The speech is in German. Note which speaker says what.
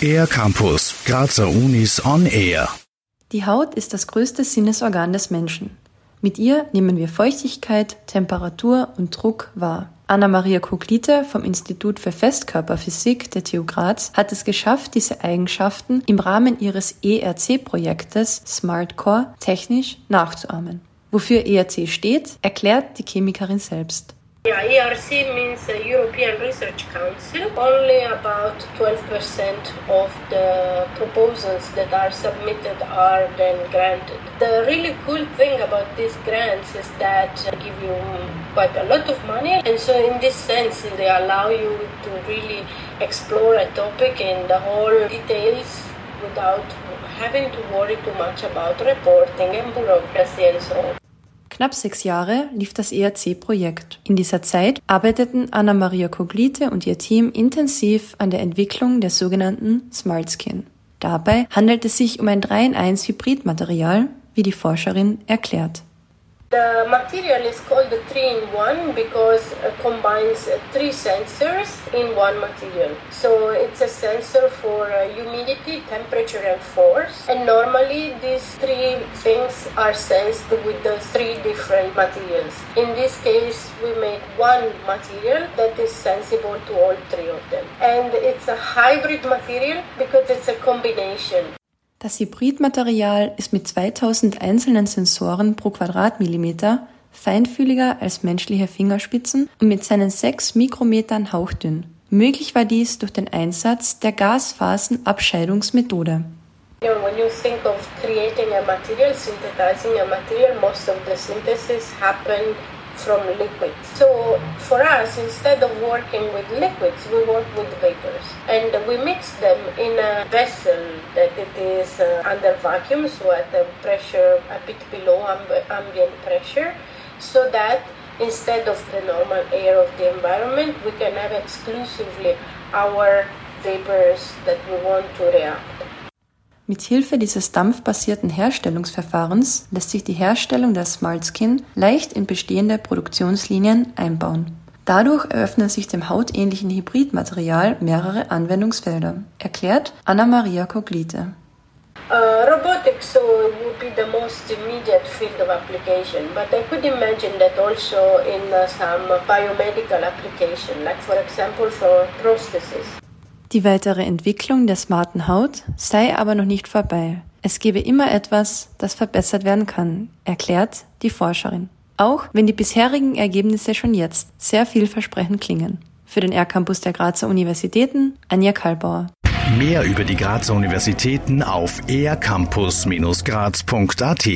Speaker 1: Air Campus, Grazer Unis on Air.
Speaker 2: Die Haut ist das größte Sinnesorgan des Menschen. Mit ihr nehmen wir Feuchtigkeit, Temperatur und Druck wahr. Anna-Maria Koglite vom Institut für Festkörperphysik der TU Graz hat es geschafft, diese Eigenschaften im Rahmen ihres ERC-Projektes SmartCore technisch nachzuahmen. Wofür ERC steht, erklärt die Chemikerin selbst.
Speaker 3: Yeah, ERC means the European Research Council. Only about 12% of the proposals that are submitted are then granted. The really cool thing about these grants is that they give you quite a lot of money, and so in this sense, they allow you to really explore a topic in the whole details without having to worry too much about reporting and bureaucracy and so on.
Speaker 2: Knapp sechs Jahre lief das ERC-Projekt. In dieser Zeit arbeiteten Anna-Maria Koglite und ihr Team intensiv an der Entwicklung der sogenannten Smart Skin. Dabei handelt es sich um ein 3-in-1 Hybridmaterial, wie die Forscherin erklärt.
Speaker 3: The material is called the 3-in-1 because it combines uh, three sensors in one material. So it's a sensor for uh, humidity, temperature and force. And normally these three things are sensed with the three different materials. In this case, we make one material that is sensible to all three of them. And it's a hybrid material because it's a combination.
Speaker 2: Das Hybridmaterial ist mit 2000 einzelnen Sensoren pro Quadratmillimeter feinfühliger als menschliche Fingerspitzen und mit seinen 6 Mikrometern hauchdünn. Möglich war dies durch den Einsatz der Gasphasenabscheidungsmethode.
Speaker 3: When you think of creating a material, synthesizing a material, most of the synthesis happen from liquids. So for us, instead of working with liquids, we work with vapors. And we mix them in a vessel that it is uh, under vacuum, so at a pressure a bit below amb- ambient pressure, so that instead of the normal air of the environment, we can have exclusively our vapors that we want to react.
Speaker 2: Mit Hilfe dieses dampfbasierten Herstellungsverfahrens lässt sich die Herstellung der Smart Skin leicht in bestehende Produktionslinien einbauen. Dadurch eröffnen sich dem hautähnlichen Hybridmaterial mehrere Anwendungsfelder, erklärt Anna-Maria Koglite.
Speaker 3: Uh, robotics so would be the most immediate field of application, but I could imagine that also in uh, some biomedical application, like for example for prosthesis.
Speaker 2: Die weitere Entwicklung der smarten Haut sei aber noch nicht vorbei. Es gebe immer etwas, das verbessert werden kann, erklärt die Forscherin. Auch wenn die bisherigen Ergebnisse schon jetzt sehr vielversprechend klingen. Für den R-Campus der Grazer Universitäten, Anja Kalbauer.
Speaker 1: Mehr über die Grazer Universitäten auf ercampus-graz.at